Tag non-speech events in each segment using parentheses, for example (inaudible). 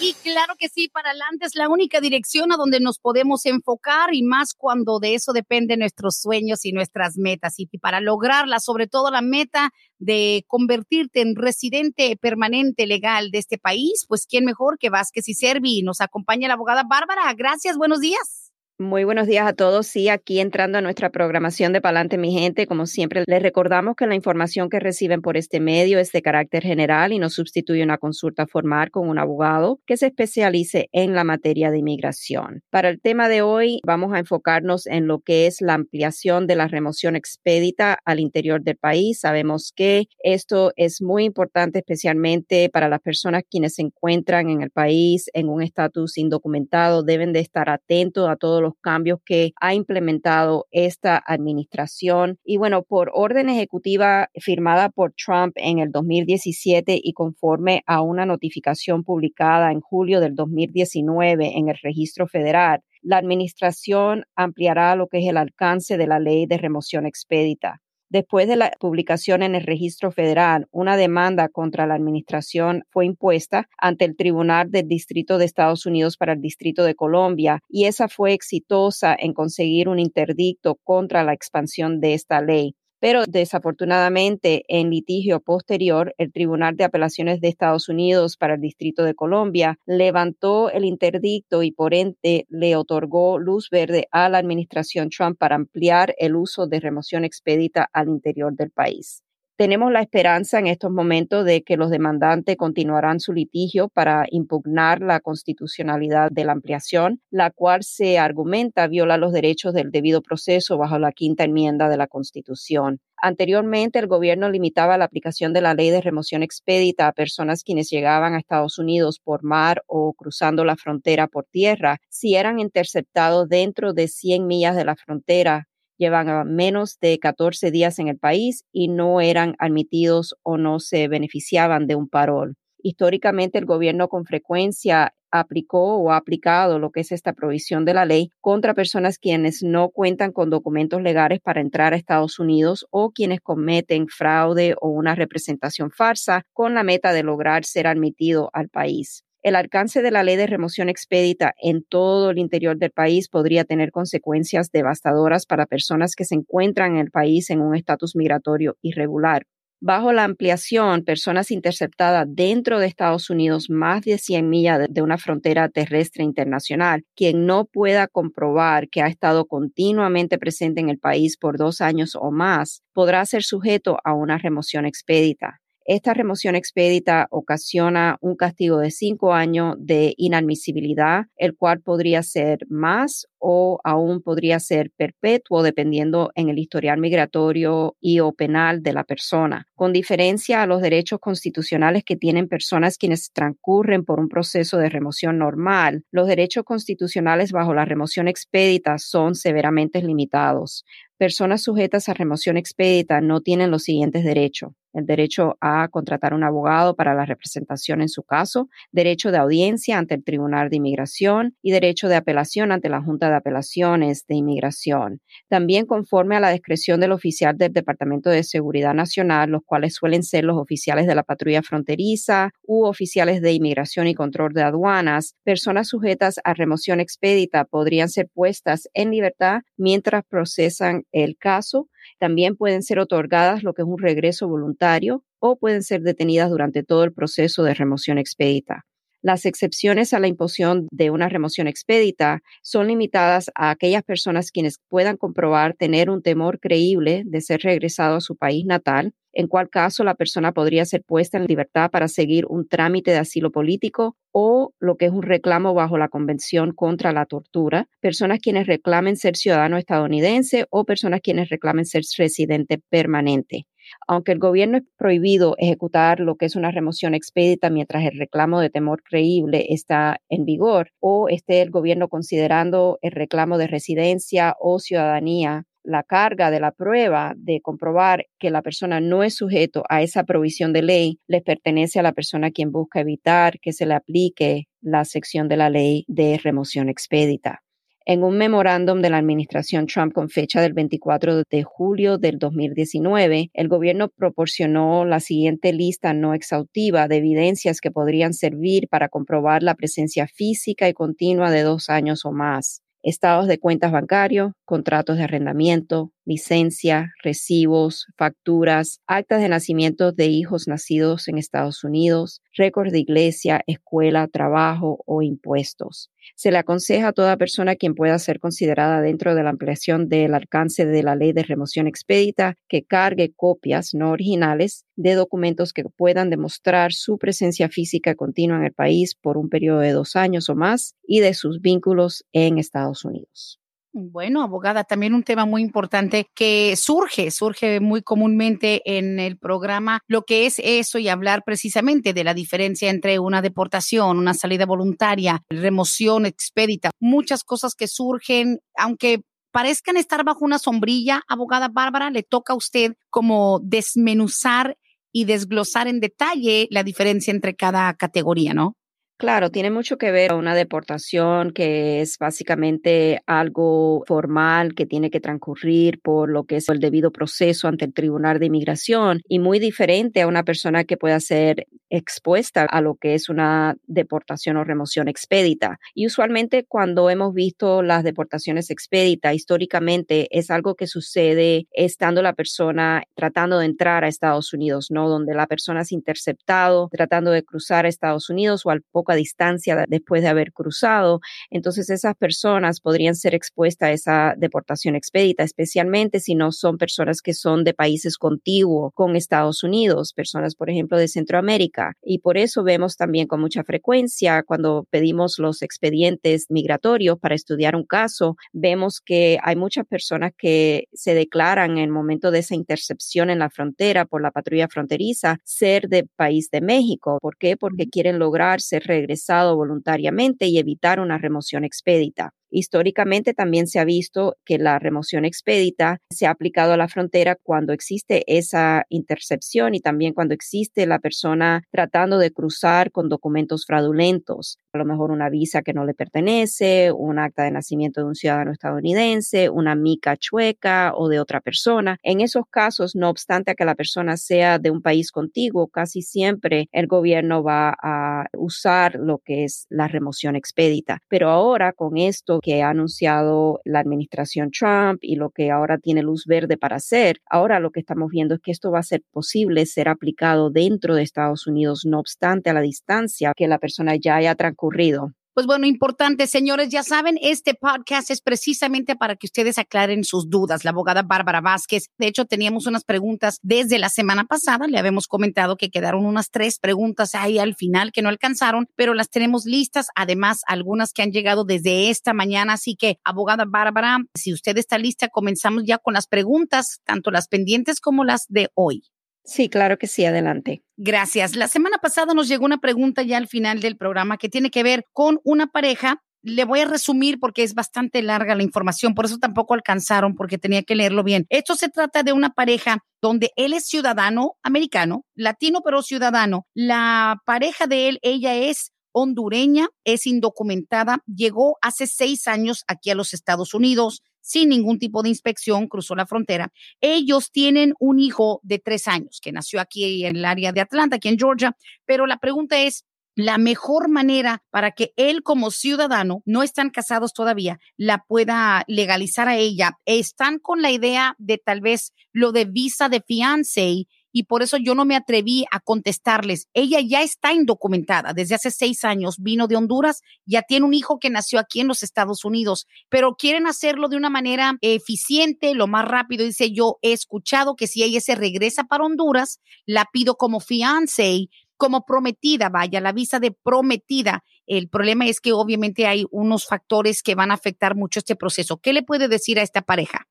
Y claro que sí, para adelante es la única dirección a donde nos podemos enfocar y más cuando de eso dependen nuestros sueños y nuestras metas. Y para lograrla, sobre todo la meta de convertirte en residente permanente legal de este país, pues quién mejor que Vázquez y Servi. Nos acompaña la abogada Bárbara. Gracias, buenos días. Muy buenos días a todos. Sí, aquí entrando a nuestra programación de Palante, mi gente, como siempre, les recordamos que la información que reciben por este medio es de carácter general y no sustituye una consulta formal con un abogado que se especialice en la materia de inmigración. Para el tema de hoy, vamos a enfocarnos en lo que es la ampliación de la remoción expedita al interior del país. Sabemos que esto es muy importante, especialmente para las personas quienes se encuentran en el país en un estatus indocumentado. Deben de estar atentos a todos los los cambios que ha implementado esta administración. Y bueno, por orden ejecutiva firmada por Trump en el 2017 y conforme a una notificación publicada en julio del 2019 en el registro federal, la administración ampliará lo que es el alcance de la ley de remoción expedita. Después de la publicación en el registro federal, una demanda contra la administración fue impuesta ante el Tribunal del Distrito de Estados Unidos para el Distrito de Colombia y esa fue exitosa en conseguir un interdicto contra la expansión de esta ley. Pero desafortunadamente, en litigio posterior, el Tribunal de Apelaciones de Estados Unidos para el Distrito de Colombia levantó el interdicto y por ende le otorgó luz verde a la administración Trump para ampliar el uso de remoción expedita al interior del país. Tenemos la esperanza en estos momentos de que los demandantes continuarán su litigio para impugnar la constitucionalidad de la ampliación, la cual se argumenta viola los derechos del debido proceso bajo la quinta enmienda de la Constitución. Anteriormente, el gobierno limitaba la aplicación de la ley de remoción expedita a personas quienes llegaban a Estados Unidos por mar o cruzando la frontera por tierra si eran interceptados dentro de 100 millas de la frontera llevan menos de 14 días en el país y no eran admitidos o no se beneficiaban de un parol. Históricamente el gobierno con frecuencia aplicó o ha aplicado lo que es esta provisión de la ley contra personas quienes no cuentan con documentos legales para entrar a Estados Unidos o quienes cometen fraude o una representación farsa con la meta de lograr ser admitido al país. El alcance de la ley de remoción expedita en todo el interior del país podría tener consecuencias devastadoras para personas que se encuentran en el país en un estatus migratorio irregular. Bajo la ampliación, personas interceptadas dentro de Estados Unidos más de 100 millas de una frontera terrestre internacional, quien no pueda comprobar que ha estado continuamente presente en el país por dos años o más, podrá ser sujeto a una remoción expedita. Esta remoción expedita ocasiona un castigo de cinco años de inadmisibilidad, el cual podría ser más o aún podría ser perpetuo dependiendo en el historial migratorio y o penal de la persona. Con diferencia a los derechos constitucionales que tienen personas quienes transcurren por un proceso de remoción normal, los derechos constitucionales bajo la remoción expedita son severamente limitados. Personas sujetas a remoción expedita no tienen los siguientes derechos el derecho a contratar un abogado para la representación en su caso, derecho de audiencia ante el Tribunal de Inmigración y derecho de apelación ante la Junta de Apelaciones de Inmigración. También conforme a la discreción del oficial del Departamento de Seguridad Nacional, los cuales suelen ser los oficiales de la patrulla fronteriza u oficiales de inmigración y control de aduanas, personas sujetas a remoción expedita podrían ser puestas en libertad mientras procesan el caso también pueden ser otorgadas lo que es un regreso voluntario o pueden ser detenidas durante todo el proceso de remoción expedita. Las excepciones a la imposición de una remoción expedita son limitadas a aquellas personas quienes puedan comprobar tener un temor creíble de ser regresado a su país natal, en cual caso la persona podría ser puesta en libertad para seguir un trámite de asilo político o lo que es un reclamo bajo la Convención contra la Tortura, personas quienes reclamen ser ciudadano estadounidense o personas quienes reclamen ser residente permanente. Aunque el gobierno es prohibido ejecutar lo que es una remoción expedita mientras el reclamo de temor creíble está en vigor o esté el gobierno considerando el reclamo de residencia o ciudadanía la carga de la prueba de comprobar que la persona no es sujeto a esa provisión de ley les pertenece a la persona quien busca evitar que se le aplique la sección de la ley de remoción expedita. En un memorándum de la administración Trump con fecha del 24 de julio del 2019, el gobierno proporcionó la siguiente lista no exhaustiva de evidencias que podrían servir para comprobar la presencia física y continua de dos años o más estados de cuentas bancarios, contratos de arrendamiento, licencia, recibos, facturas, actas de nacimiento de hijos nacidos en Estados Unidos, récords de iglesia, escuela, trabajo o impuestos. Se le aconseja a toda persona quien pueda ser considerada dentro de la ampliación del alcance de la ley de remoción expedita que cargue copias no originales de documentos que puedan demostrar su presencia física continua en el país por un periodo de dos años o más y de sus vínculos en Estados Unidos. Bueno, abogada, también un tema muy importante que surge, surge muy comúnmente en el programa, lo que es eso y hablar precisamente de la diferencia entre una deportación, una salida voluntaria, remoción expedita, muchas cosas que surgen, aunque parezcan estar bajo una sombrilla, abogada Bárbara, le toca a usted como desmenuzar y desglosar en detalle la diferencia entre cada categoría, ¿no? Claro, tiene mucho que ver una deportación que es básicamente algo formal que tiene que transcurrir por lo que es el debido proceso ante el Tribunal de Inmigración y muy diferente a una persona que pueda ser expuesta a lo que es una deportación o remoción expedita. Y usualmente cuando hemos visto las deportaciones expedita, históricamente es algo que sucede estando la persona tratando de entrar a Estados Unidos, ¿no? Donde la persona es interceptado tratando de cruzar a Estados Unidos o al poco a distancia después de haber cruzado. Entonces esas personas podrían ser expuestas a esa deportación expedita, especialmente si no son personas que son de países contiguos con Estados Unidos, personas, por ejemplo, de Centroamérica. Y por eso vemos también con mucha frecuencia cuando pedimos los expedientes migratorios para estudiar un caso, vemos que hay muchas personas que se declaran en el momento de esa intercepción en la frontera por la patrulla fronteriza ser de país de México. ¿Por qué? Porque quieren lograr ser regresado voluntariamente y evitar una remoción expedita. Históricamente también se ha visto que la remoción expedita se ha aplicado a la frontera cuando existe esa intercepción y también cuando existe la persona tratando de cruzar con documentos fraudulentos, a lo mejor una visa que no le pertenece, un acta de nacimiento de un ciudadano estadounidense, una mica chueca o de otra persona. En esos casos, no obstante a que la persona sea de un país contiguo, casi siempre el gobierno va a usar lo que es la remoción expedita. Pero ahora con esto que ha anunciado la administración Trump y lo que ahora tiene luz verde para hacer. Ahora lo que estamos viendo es que esto va a ser posible ser aplicado dentro de Estados Unidos, no obstante a la distancia que la persona ya haya transcurrido. Pues bueno, importante, señores, ya saben, este podcast es precisamente para que ustedes aclaren sus dudas. La abogada Bárbara Vázquez, de hecho, teníamos unas preguntas desde la semana pasada, le habíamos comentado que quedaron unas tres preguntas ahí al final que no alcanzaron, pero las tenemos listas, además algunas que han llegado desde esta mañana, así que abogada Bárbara, si usted está lista, comenzamos ya con las preguntas, tanto las pendientes como las de hoy. Sí, claro que sí, adelante. Gracias. La semana pasada nos llegó una pregunta ya al final del programa que tiene que ver con una pareja. Le voy a resumir porque es bastante larga la información, por eso tampoco alcanzaron porque tenía que leerlo bien. Esto se trata de una pareja donde él es ciudadano americano, latino pero ciudadano. La pareja de él, ella es hondureña, es indocumentada, llegó hace seis años aquí a los Estados Unidos sin ningún tipo de inspección, cruzó la frontera. Ellos tienen un hijo de tres años que nació aquí en el área de Atlanta, aquí en Georgia, pero la pregunta es, la mejor manera para que él como ciudadano, no están casados todavía, la pueda legalizar a ella. Están con la idea de tal vez lo de visa de fiance y por eso yo no me atreví a contestarles. Ella ya está indocumentada desde hace seis años, vino de Honduras, ya tiene un hijo que nació aquí en los Estados Unidos, pero quieren hacerlo de una manera eficiente, lo más rápido. Dice, yo he escuchado que si ella se regresa para Honduras, la pido como fiance como prometida, vaya, la visa de prometida. El problema es que obviamente hay unos factores que van a afectar mucho este proceso. ¿Qué le puede decir a esta pareja?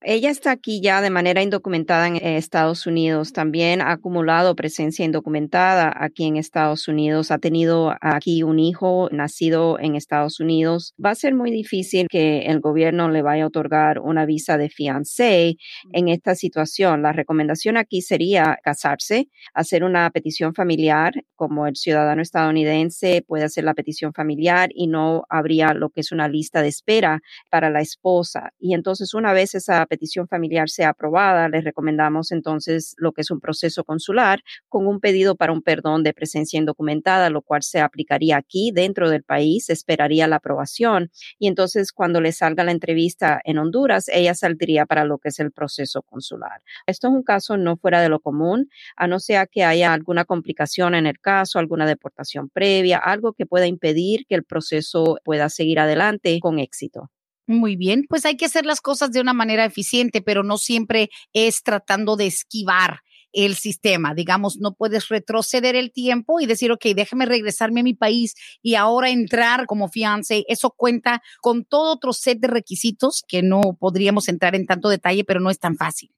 Ella está aquí ya de manera indocumentada en Estados Unidos. También ha acumulado presencia indocumentada aquí en Estados Unidos. Ha tenido aquí un hijo nacido en Estados Unidos. Va a ser muy difícil que el gobierno le vaya a otorgar una visa de fiancé en esta situación. La recomendación aquí sería casarse, hacer una petición familiar, como el ciudadano estadounidense puede hacer la petición familiar y no habría lo que es una lista de espera para la esposa. Y entonces una vez esa familiar sea aprobada, les recomendamos entonces lo que es un proceso consular con un pedido para un perdón de presencia indocumentada, lo cual se aplicaría aquí dentro del país, esperaría la aprobación y entonces cuando le salga la entrevista en Honduras, ella saldría para lo que es el proceso consular. Esto es un caso no fuera de lo común, a no ser que haya alguna complicación en el caso, alguna deportación previa, algo que pueda impedir que el proceso pueda seguir adelante con éxito. Muy bien, pues hay que hacer las cosas de una manera eficiente, pero no siempre es tratando de esquivar el sistema. Digamos, no puedes retroceder el tiempo y decir, ok, déjame regresarme a mi país y ahora entrar como fiance. Eso cuenta con todo otro set de requisitos que no podríamos entrar en tanto detalle, pero no es tan fácil.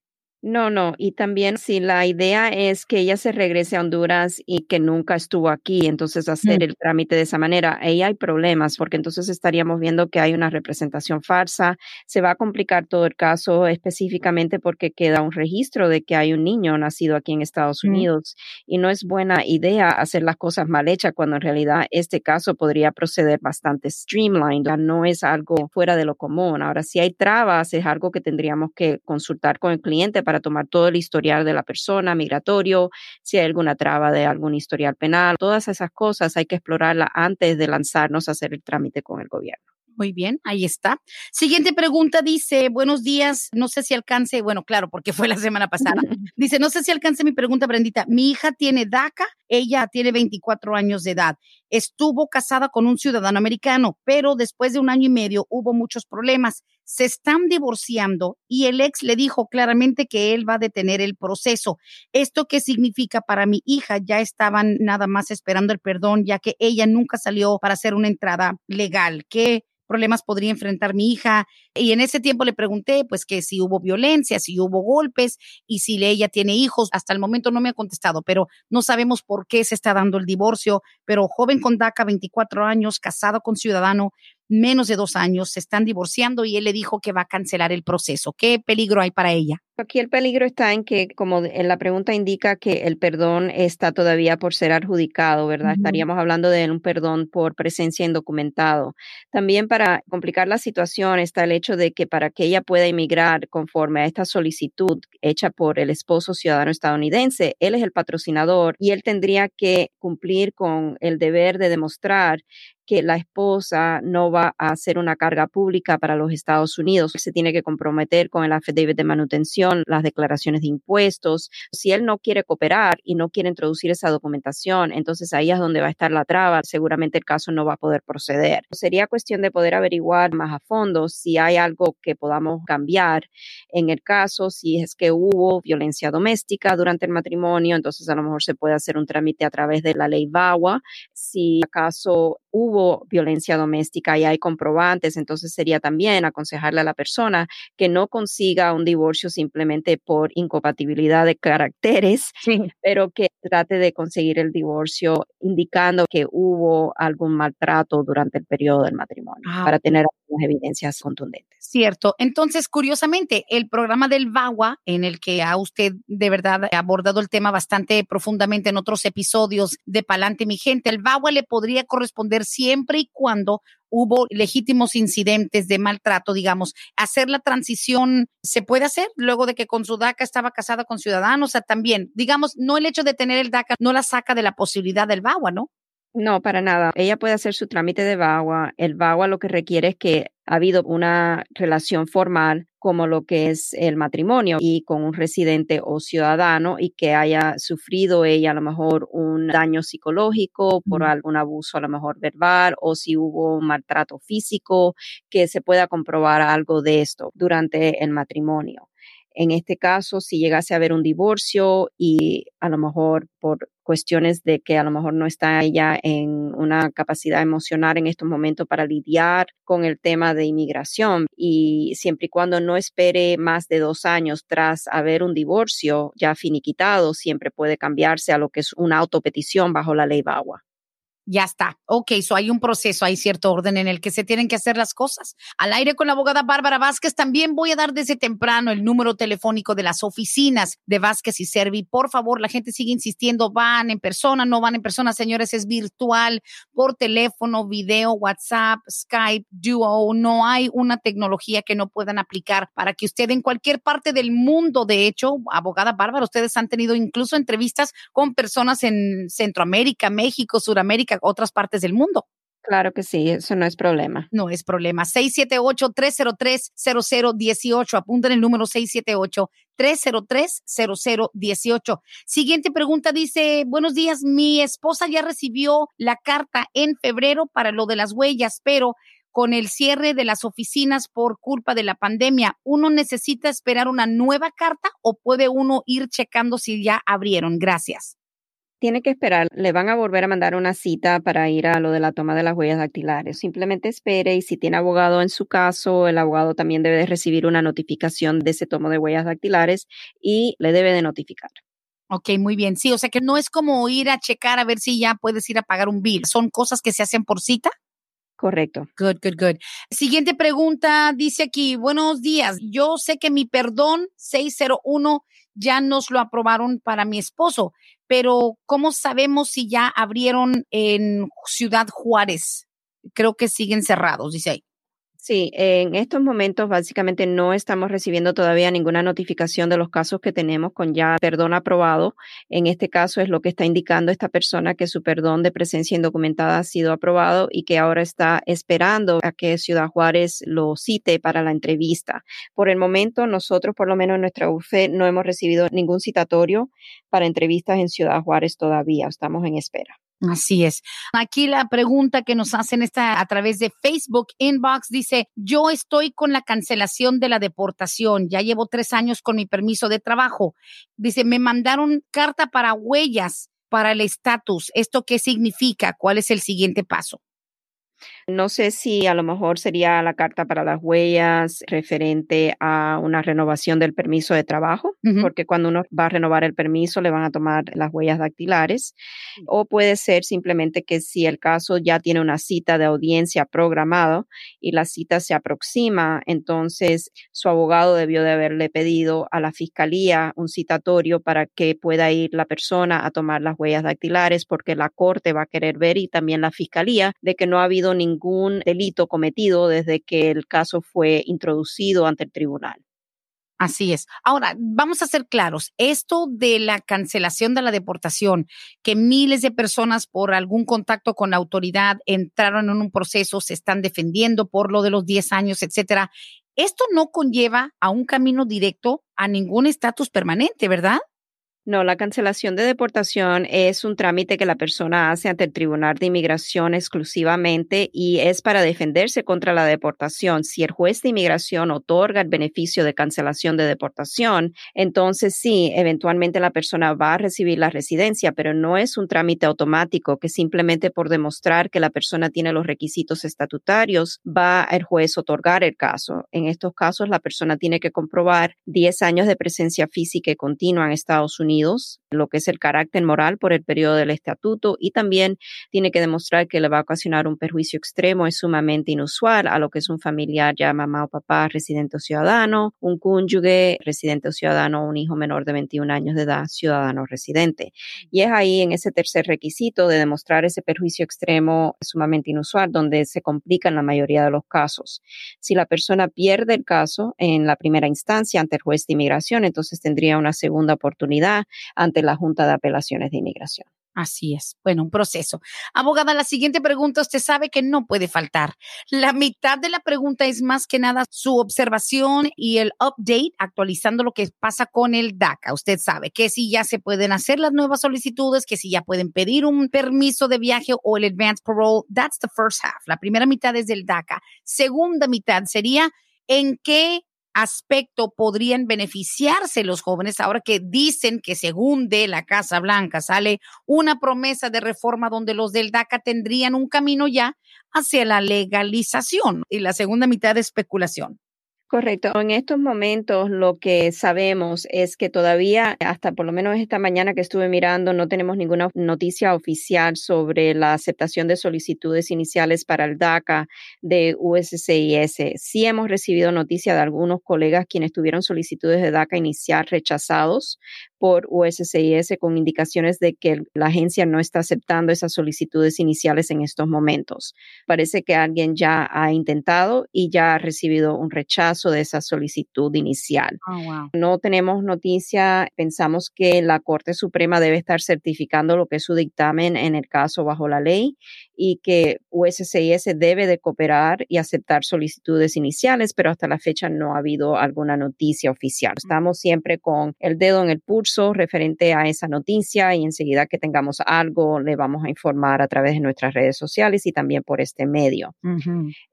No, no, y también si la idea es que ella se regrese a Honduras y que nunca estuvo aquí, entonces hacer mm. el trámite de esa manera, ahí hay problemas porque entonces estaríamos viendo que hay una representación falsa, se va a complicar todo el caso específicamente porque queda un registro de que hay un niño nacido aquí en Estados mm. Unidos y no es buena idea hacer las cosas mal hechas cuando en realidad este caso podría proceder bastante streamlined, no es algo fuera de lo común. Ahora, si hay trabas, es algo que tendríamos que consultar con el cliente para tomar todo el historial de la persona, migratorio, si hay alguna traba de algún historial penal, todas esas cosas hay que explorarlas antes de lanzarnos a hacer el trámite con el gobierno. Muy bien, ahí está. Siguiente pregunta dice, buenos días, no sé si alcance, bueno, claro, porque fue la semana pasada. (laughs) Dice, no sé si alcance mi pregunta, Brendita. Mi hija tiene DACA, ella tiene 24 años de edad. Estuvo casada con un ciudadano americano, pero después de un año y medio hubo muchos problemas. Se están divorciando y el ex le dijo claramente que él va a detener el proceso. ¿Esto qué significa para mi hija? Ya estaban nada más esperando el perdón, ya que ella nunca salió para hacer una entrada legal. ¿Qué problemas podría enfrentar mi hija. Y en ese tiempo le pregunté, pues, que si hubo violencia, si hubo golpes y si ella tiene hijos. Hasta el momento no me ha contestado, pero no sabemos por qué se está dando el divorcio. Pero joven con DACA, 24 años, casado con ciudadano, menos de dos años, se están divorciando y él le dijo que va a cancelar el proceso. ¿Qué peligro hay para ella? Aquí el peligro está en que, como en la pregunta indica, que el perdón está todavía por ser adjudicado, ¿verdad? Estaríamos hablando de un perdón por presencia indocumentado. También para complicar la situación está el hecho de que para que ella pueda emigrar conforme a esta solicitud hecha por el esposo ciudadano estadounidense, él es el patrocinador y él tendría que cumplir con el deber de demostrar que la esposa no va a hacer una carga pública para los Estados Unidos. Se tiene que comprometer con el affidavit de manutención, las declaraciones de impuestos. Si él no quiere cooperar y no quiere introducir esa documentación, entonces ahí es donde va a estar la traba. Seguramente el caso no va a poder proceder. Sería cuestión de poder averiguar más a fondo si hay algo que podamos cambiar en el caso, si es que hubo violencia doméstica durante el matrimonio, entonces a lo mejor se puede hacer un trámite a través de la ley VAWA. Si acaso hubo violencia doméstica y hay comprobantes, entonces sería también aconsejarle a la persona que no consiga un divorcio simplemente por incompatibilidad de caracteres, pero que trate de conseguir el divorcio indicando que hubo algún maltrato durante el periodo del matrimonio ah, para tener algunas evidencias contundentes. Cierto. Entonces, curiosamente, el programa del VAWA, en el que ha usted de verdad abordado el tema bastante profundamente en otros episodios de Palante Mi Gente, el VAWA le podría corresponder siempre y cuando hubo legítimos incidentes de maltrato, digamos, hacer la transición se puede hacer luego de que con su DACA estaba casada con ciudadanos, o sea, también, digamos, no el hecho de tener el DACA no la saca de la posibilidad del VAWA, ¿no? No, para nada. Ella puede hacer su trámite de VAWA. El VAWA lo que requiere es que ha habido una relación formal como lo que es el matrimonio y con un residente o ciudadano y que haya sufrido ella a lo mejor un daño psicológico por algún abuso a lo mejor verbal o si hubo un maltrato físico, que se pueda comprobar algo de esto durante el matrimonio. En este caso, si llegase a haber un divorcio y a lo mejor por cuestiones de que a lo mejor no está ella en una capacidad emocional en estos momentos para lidiar con el tema de inmigración y siempre y cuando no espere más de dos años tras haber un divorcio ya finiquitado, siempre puede cambiarse a lo que es una autopetición bajo la ley BAWA ya está. Ok, so hay un proceso, hay cierto orden en el que se tienen que hacer las cosas. Al aire con la abogada Bárbara Vázquez, también voy a dar desde temprano el número telefónico de las oficinas de Vázquez y Servi. Por favor, la gente sigue insistiendo, van en persona, no van en persona, señores, es virtual, por teléfono, video, WhatsApp, Skype, Duo. No hay una tecnología que no puedan aplicar para que usted en cualquier parte del mundo, de hecho, abogada Bárbara, ustedes han tenido incluso entrevistas con personas en Centroamérica, México, Otras partes del mundo. Claro que sí, eso no es problema. No es problema. 678-303-0018. Apunten el número 678-303-0018. Siguiente pregunta dice, buenos días, mi esposa ya recibió la carta en febrero para lo de las huellas, pero con el cierre de las oficinas por culpa de la pandemia, ¿uno necesita esperar una nueva carta o puede uno ir checando si ya abrieron? Gracias tiene que esperar, le van a volver a mandar una cita para ir a lo de la toma de las huellas dactilares. Simplemente espere y si tiene abogado en su caso, el abogado también debe de recibir una notificación de ese tomo de huellas dactilares y le debe de notificar. Ok, muy bien. Sí, o sea que no es como ir a checar a ver si ya puedes ir a pagar un bill. Son cosas que se hacen por cita. Correcto. Good, good, good. Siguiente pregunta dice aquí, buenos días. Yo sé que mi perdón 601 ya nos lo aprobaron para mi esposo, pero ¿cómo sabemos si ya abrieron en Ciudad Juárez? Creo que siguen cerrados, dice ahí. Sí, en estos momentos básicamente no estamos recibiendo todavía ninguna notificación de los casos que tenemos con ya perdón aprobado. En este caso es lo que está indicando esta persona que su perdón de presencia indocumentada ha sido aprobado y que ahora está esperando a que Ciudad Juárez lo cite para la entrevista. Por el momento nosotros, por lo menos en nuestra UFE, no hemos recibido ningún citatorio para entrevistas en Ciudad Juárez todavía. Estamos en espera. Así es. Aquí la pregunta que nos hacen está a través de Facebook Inbox dice, yo estoy con la cancelación de la deportación, ya llevo tres años con mi permiso de trabajo. Dice, me mandaron carta para huellas para el estatus. ¿Esto qué significa? ¿Cuál es el siguiente paso? No sé si a lo mejor sería la carta para las huellas referente a una renovación del permiso de trabajo, porque cuando uno va a renovar el permiso le van a tomar las huellas dactilares, o puede ser simplemente que si el caso ya tiene una cita de audiencia programado y la cita se aproxima, entonces su abogado debió de haberle pedido a la fiscalía un citatorio para que pueda ir la persona a tomar las huellas dactilares, porque la corte va a querer ver y también la fiscalía de que no ha habido ningún delito cometido desde que el caso fue introducido ante el tribunal. Así es. Ahora, vamos a ser claros, esto de la cancelación de la deportación, que miles de personas por algún contacto con la autoridad entraron en un proceso, se están defendiendo por lo de los 10 años, etcétera, esto no conlleva a un camino directo a ningún estatus permanente, ¿verdad? No, la cancelación de deportación es un trámite que la persona hace ante el Tribunal de Inmigración exclusivamente y es para defenderse contra la deportación. Si el juez de inmigración otorga el beneficio de cancelación de deportación, entonces sí, eventualmente la persona va a recibir la residencia, pero no es un trámite automático que simplemente por demostrar que la persona tiene los requisitos estatutarios va el juez a otorgar el caso. En estos casos, la persona tiene que comprobar 10 años de presencia física y continua en Estados Unidos lo que es el carácter moral por el periodo del estatuto y también tiene que demostrar que le va a ocasionar un perjuicio extremo es sumamente inusual a lo que es un familiar ya mamá o papá residente o ciudadano, un cónyuge residente o ciudadano, un hijo menor de 21 años de edad, ciudadano residente. Y es ahí en ese tercer requisito de demostrar ese perjuicio extremo sumamente inusual donde se complica en la mayoría de los casos. Si la persona pierde el caso en la primera instancia ante el juez de inmigración, entonces tendría una segunda oportunidad ante la Junta de Apelaciones de Inmigración. Así es. Bueno, un proceso. Abogada, la siguiente pregunta usted sabe que no puede faltar. La mitad de la pregunta es más que nada su observación y el update, actualizando lo que pasa con el DACA. Usted sabe que si ya se pueden hacer las nuevas solicitudes, que si ya pueden pedir un permiso de viaje o el advance parole. That's the first half. La primera mitad es del DACA. Segunda mitad sería en qué aspecto podrían beneficiarse los jóvenes ahora que dicen que según de la Casa Blanca sale una promesa de reforma donde los del DACA tendrían un camino ya hacia la legalización y la segunda mitad de especulación. Correcto. En estos momentos lo que sabemos es que todavía, hasta por lo menos esta mañana que estuve mirando, no tenemos ninguna noticia oficial sobre la aceptación de solicitudes iniciales para el DACA de USCIS. Sí hemos recibido noticia de algunos colegas quienes tuvieron solicitudes de DACA inicial rechazados por USCIS con indicaciones de que la agencia no está aceptando esas solicitudes iniciales en estos momentos. Parece que alguien ya ha intentado y ya ha recibido un rechazo de esa solicitud inicial. Oh, no tenemos noticia, pensamos que la Corte Suprema debe estar certificando lo que es su dictamen en el caso bajo la ley y que USCIS debe de cooperar y aceptar solicitudes iniciales, pero hasta la fecha no ha habido alguna noticia oficial. Estamos siempre con el dedo en el pulso referente a esa noticia y enseguida que tengamos algo le vamos a informar a través de nuestras redes sociales y también por este medio.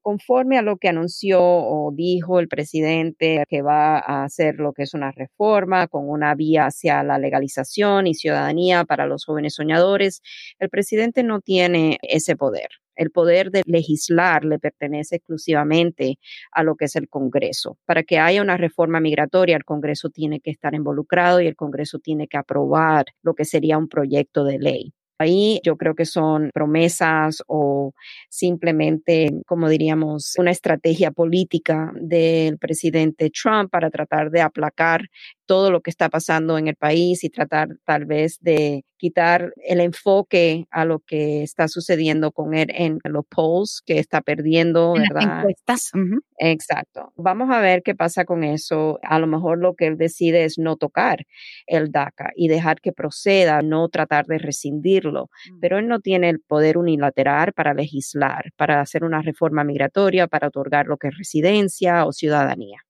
Conforme a lo que anunció o dijo el presidente que va a hacer lo que es una reforma con una vía hacia la legalización y ciudadanía para los jóvenes soñadores, el presidente no tiene ese poder. El poder de legislar le pertenece exclusivamente a lo que es el Congreso. Para que haya una reforma migratoria, el Congreso tiene que estar involucrado y el Congreso tiene que aprobar lo que sería un proyecto de ley. Ahí yo creo que son promesas o simplemente, como diríamos, una estrategia política del presidente Trump para tratar de aplacar todo lo que está pasando en el país y tratar tal vez de quitar el enfoque a lo que está sucediendo con él en los polls que está perdiendo, ¿verdad? Exacto. Vamos a ver qué pasa con eso. A lo mejor lo que él decide es no tocar el DACA y dejar que proceda, no tratar de rescindirlo. Mm. Pero él no tiene el poder unilateral para legislar, para hacer una reforma migratoria, para otorgar lo que es residencia o ciudadanía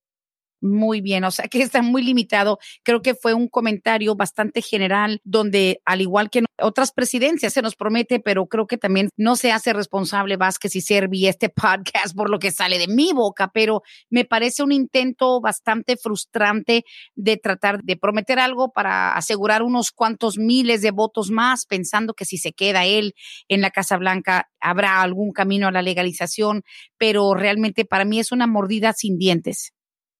muy bien, o sea que está muy limitado. Creo que fue un comentario bastante general donde, al igual que otras presidencias, se nos promete, pero creo que también no se hace responsable Vázquez y Servi este podcast por lo que sale de mi boca, pero me parece un intento bastante frustrante de tratar de prometer algo para asegurar unos cuantos miles de votos más, pensando que si se queda él en la Casa Blanca habrá algún camino a la legalización, pero realmente para mí es una mordida sin dientes.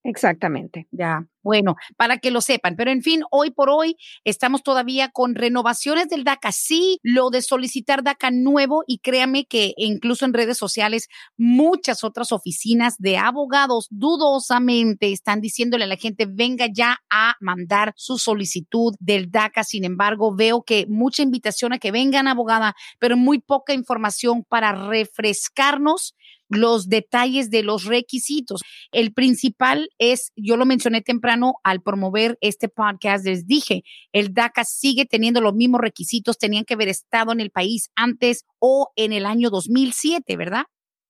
Exactamente. Ya, bueno, para que lo sepan. Pero en fin, hoy por hoy estamos todavía con renovaciones del DACA. Sí, lo de solicitar DACA nuevo y créame que incluso en redes sociales muchas otras oficinas de abogados dudosamente están diciéndole a la gente venga ya a mandar su solicitud del DACA. Sin embargo, veo que mucha invitación a que vengan abogada, pero muy poca información para refrescarnos los detalles de los requisitos. El principal es, yo lo mencioné temprano al promover este podcast, les dije, el DACA sigue teniendo los mismos requisitos, tenían que haber estado en el país antes o en el año 2007, ¿verdad?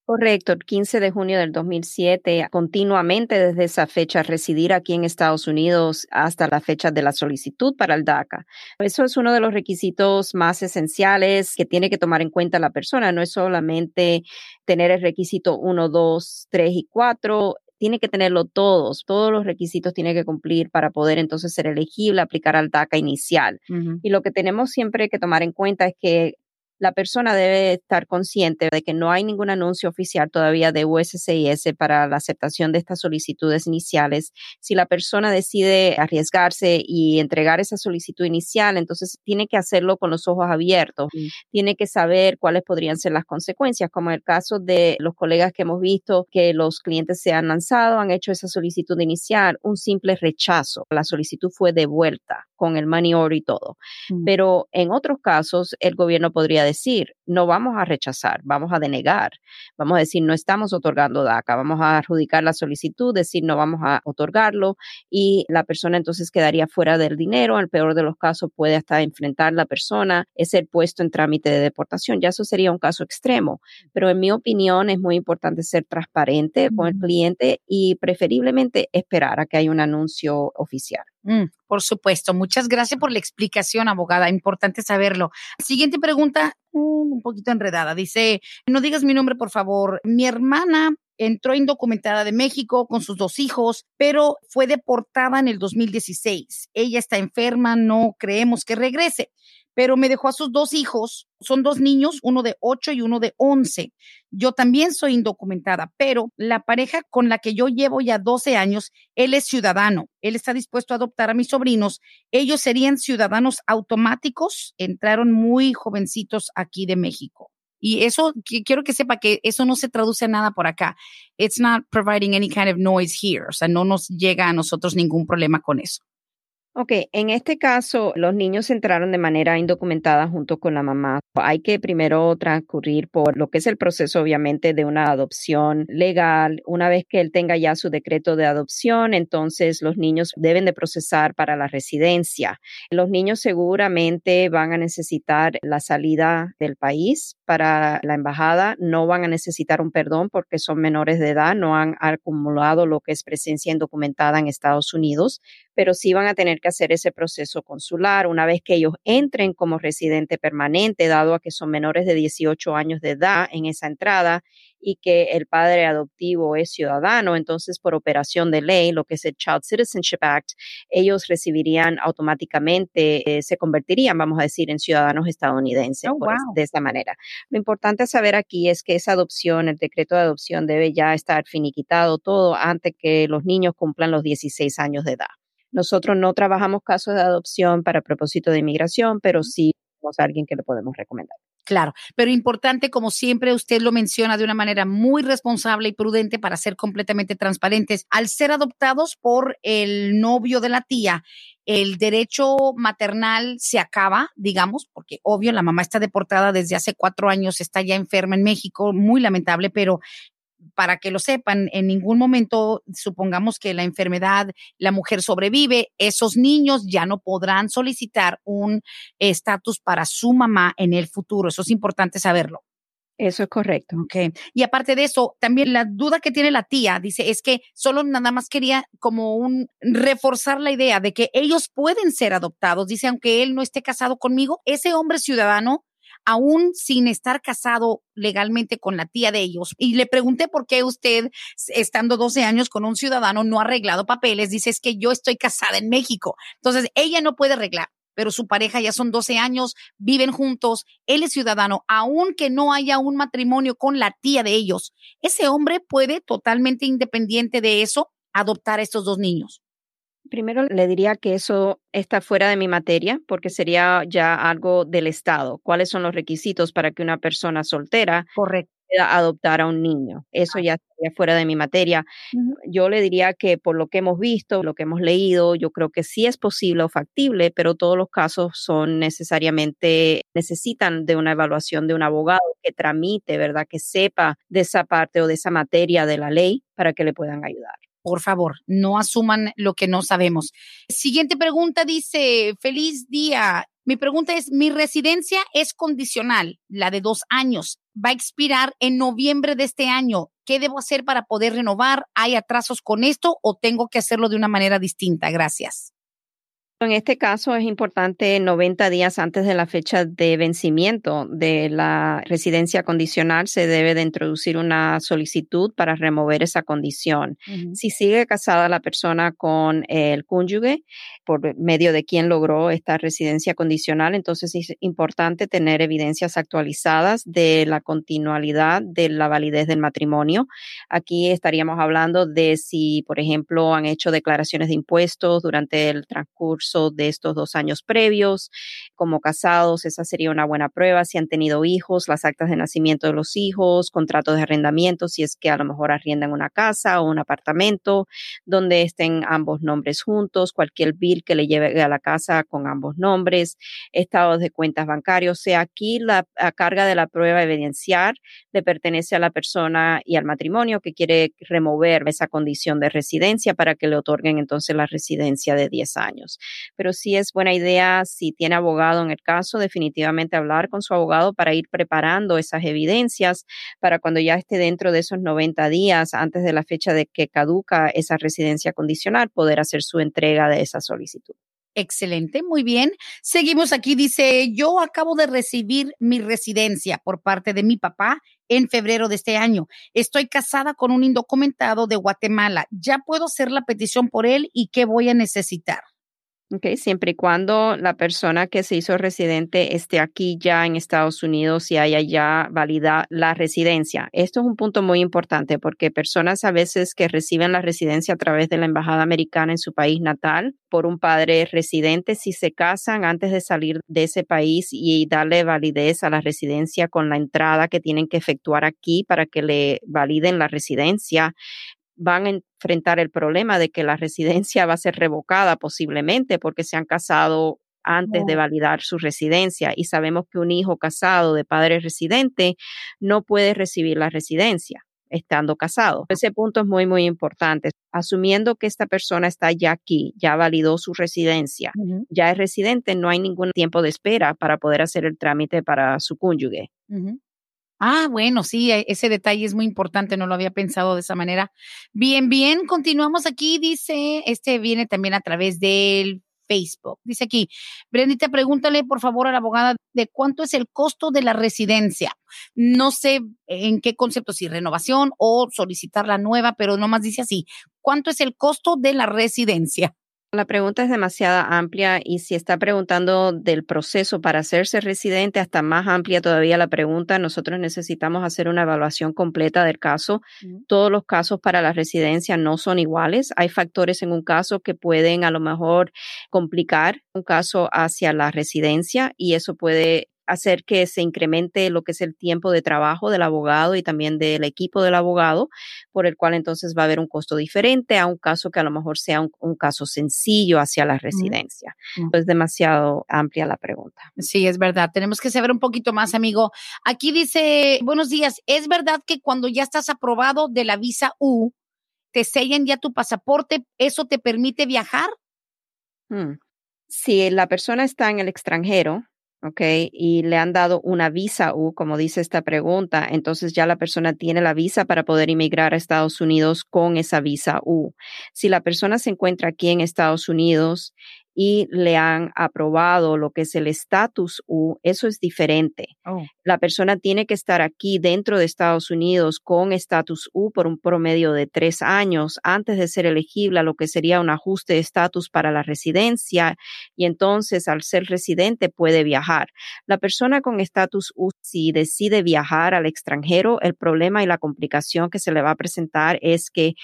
Correcto, el 15 de junio del 2007, continuamente desde esa fecha residir aquí en Estados Unidos hasta la fecha de la solicitud para el DACA. Eso es uno de los requisitos más esenciales que tiene que tomar en cuenta la persona. No es solamente tener el requisito 1, 2, 3 y 4, tiene que tenerlo todos, todos los requisitos tiene que cumplir para poder entonces ser elegible, aplicar al DACA inicial. Y lo que tenemos siempre que tomar en cuenta es que la persona debe estar consciente de que no hay ningún anuncio oficial todavía de USCIS para la aceptación de estas solicitudes iniciales. Si la persona decide arriesgarse y entregar esa solicitud inicial, entonces tiene que hacerlo con los ojos abiertos. Tiene que saber cuáles podrían ser las consecuencias, como en el caso de los colegas que hemos visto que los clientes se han lanzado, han hecho esa solicitud inicial, un simple rechazo. La solicitud fue devuelta con el money order y todo. Mm. Pero en otros casos, el gobierno podría decir, no vamos a rechazar, vamos a denegar, vamos a decir, no estamos otorgando DACA, vamos a adjudicar la solicitud, decir, no vamos a otorgarlo y la persona entonces quedaría fuera del dinero, en el peor de los casos puede hasta enfrentar la persona, es ser puesto en trámite de deportación, ya eso sería un caso extremo, pero en mi opinión es muy importante ser transparente con el cliente y preferiblemente esperar a que haya un anuncio oficial. Mm, por supuesto. Muchas gracias por la explicación, abogada. Importante saberlo. Siguiente pregunta, mm, un poquito enredada. Dice, no digas mi nombre, por favor. Mi hermana entró indocumentada de México con sus dos hijos, pero fue deportada en el 2016. Ella está enferma, no creemos que regrese pero me dejó a sus dos hijos, son dos niños, uno de 8 y uno de 11. Yo también soy indocumentada, pero la pareja con la que yo llevo ya 12 años, él es ciudadano, él está dispuesto a adoptar a mis sobrinos, ellos serían ciudadanos automáticos, entraron muy jovencitos aquí de México. Y eso, quiero que sepa que eso no se traduce a nada por acá. It's not providing any kind of noise here. O sea, no nos llega a nosotros ningún problema con eso. Ok, en este caso, los niños entraron de manera indocumentada junto con la mamá. Hay que primero transcurrir por lo que es el proceso, obviamente, de una adopción legal. Una vez que él tenga ya su decreto de adopción, entonces los niños deben de procesar para la residencia. Los niños seguramente van a necesitar la salida del país para la embajada. No van a necesitar un perdón porque son menores de edad, no han acumulado lo que es presencia indocumentada en Estados Unidos, pero sí van a tener hacer ese proceso consular una vez que ellos entren como residente permanente, dado a que son menores de 18 años de edad en esa entrada y que el padre adoptivo es ciudadano, entonces por operación de ley, lo que es el Child Citizenship Act, ellos recibirían automáticamente, eh, se convertirían, vamos a decir, en ciudadanos estadounidenses oh, de esta manera. Lo importante saber aquí es que esa adopción, el decreto de adopción debe ya estar finiquitado todo antes que los niños cumplan los 16 años de edad. Nosotros no trabajamos casos de adopción para propósito de inmigración, pero sí tenemos a alguien que le podemos recomendar. Claro, pero importante, como siempre usted lo menciona de una manera muy responsable y prudente para ser completamente transparentes. Al ser adoptados por el novio de la tía, el derecho maternal se acaba, digamos, porque obvio la mamá está deportada desde hace cuatro años, está ya enferma en México, muy lamentable, pero para que lo sepan, en ningún momento, supongamos que la enfermedad, la mujer sobrevive, esos niños ya no podrán solicitar un estatus para su mamá en el futuro. Eso es importante saberlo. Eso es correcto. Ok. Y aparte de eso, también la duda que tiene la tía, dice, es que solo nada más quería como un reforzar la idea de que ellos pueden ser adoptados. Dice, aunque él no esté casado conmigo, ese hombre ciudadano aún sin estar casado legalmente con la tía de ellos. Y le pregunté por qué usted, estando 12 años con un ciudadano, no ha arreglado papeles. Dice, es que yo estoy casada en México. Entonces, ella no puede arreglar pero su pareja ya son 12 años, viven juntos, él es ciudadano, aunque no haya un matrimonio con la tía de ellos, ese hombre puede totalmente independiente de eso adoptar a estos dos niños. Primero le diría que eso está fuera de mi materia porque sería ya algo del Estado. ¿Cuáles son los requisitos para que una persona soltera pueda adoptar a un niño? Eso ya estaría fuera de mi materia. Yo le diría que por lo que hemos visto, lo que hemos leído, yo creo que sí es posible o factible, pero todos los casos son necesariamente, necesitan de una evaluación de un abogado que tramite, ¿verdad? Que sepa de esa parte o de esa materia de la ley para que le puedan ayudar por favor, no asuman lo que no sabemos. Siguiente pregunta dice, feliz día. Mi pregunta es, mi residencia es condicional, la de dos años. Va a expirar en noviembre de este año. ¿Qué debo hacer para poder renovar? ¿Hay atrasos con esto o tengo que hacerlo de una manera distinta? Gracias. En este caso es importante 90 días antes de la fecha de vencimiento de la residencia condicional se debe de introducir una solicitud para remover esa condición. Si sigue casada la persona con el cónyuge por medio de quien logró esta residencia condicional, entonces es importante tener evidencias actualizadas de la continuidad de la validez del matrimonio. Aquí estaríamos hablando de si, por ejemplo, han hecho declaraciones de impuestos durante el transcurso de estos dos años previos. Como casados, esa sería una buena prueba. Si han tenido hijos, las actas de nacimiento de los hijos, contratos de arrendamiento, si es que a lo mejor arriendan una casa o un apartamento donde estén ambos nombres juntos, cualquier bill que le lleve a la casa con ambos nombres, estados de cuentas bancarios. O sea, aquí la, la carga de la prueba evidenciar le pertenece a la persona y al matrimonio que quiere remover esa condición de residencia para que le otorguen entonces la residencia de 10 años pero sí es buena idea, si tiene abogado en el caso, definitivamente hablar con su abogado para ir preparando esas evidencias para cuando ya esté dentro de esos 90 días antes de la fecha de que caduca esa residencia condicional, poder hacer su entrega de esa solicitud. Excelente, muy bien. Seguimos aquí, dice, yo acabo de recibir mi residencia por parte de mi papá en febrero de este año. Estoy casada con un indocumentado de Guatemala. ¿Ya puedo hacer la petición por él y qué voy a necesitar? Okay, siempre y cuando la persona que se hizo residente esté aquí ya en Estados Unidos y haya ya valida la residencia. Esto es un punto muy importante porque personas a veces que reciben la residencia a través de la embajada americana en su país natal por un padre residente, si se casan antes de salir de ese país y darle validez a la residencia con la entrada que tienen que efectuar aquí para que le validen la residencia, van a enfrentar el problema de que la residencia va a ser revocada posiblemente porque se han casado antes de validar su residencia y sabemos que un hijo casado de padre residente no puede recibir la residencia estando casado. Ese punto es muy, muy importante. Asumiendo que esta persona está ya aquí, ya validó su residencia, ya es residente, no hay ningún tiempo de espera para poder hacer el trámite para su cónyuge. Ah, bueno, sí, e, ese detalle es muy importante, no lo había pensado de esa manera. Bien, bien, continuamos aquí, dice, este viene también a través del Facebook. Dice aquí, Brendita, pregúntale por favor a la abogada de cuánto es el costo de la residencia. No sé en qué concepto, si renovación o solicitar la nueva, pero nomás dice así, ¿cuánto es el costo de la residencia? La pregunta es demasiado amplia y si está preguntando del proceso para hacerse residente, hasta más amplia todavía la pregunta. Nosotros necesitamos hacer una evaluación completa del caso. Todos los casos para la residencia no son iguales. Hay factores en un caso que pueden a lo mejor complicar un caso hacia la residencia y eso puede hacer que se incremente lo que es el tiempo de trabajo del abogado y también del equipo del abogado, por el cual entonces va a haber un costo diferente a un caso que a lo mejor sea un, caso sencillo hacia la residencia. Es demasiado amplia la pregunta. Sí, es verdad. Tenemos que saber un poquito más, amigo. Aquí dice, buenos días, ¿es verdad que cuando ya estás aprobado de la visa U, te sellan ya tu pasaporte, eso te permite viajar? Hmm. Si la persona está en el extranjero, ¿ok? Y le han dado una visa U, como dice esta pregunta, entonces ya la persona tiene la visa para poder inmigrar a Estados Unidos con esa visa U. Si la persona se encuentra aquí en Estados Unidos y le han aprobado lo que es el estatus U, eso es diferente. Oh. La persona tiene que estar aquí dentro de Estados Unidos con estatus U por un promedio de tres años antes de ser elegible a lo que sería un ajuste de estatus para la residencia y entonces al ser residente puede viajar. La persona con estatus U, si decide viajar al extranjero, el problema y la complicación que se le va a presentar es que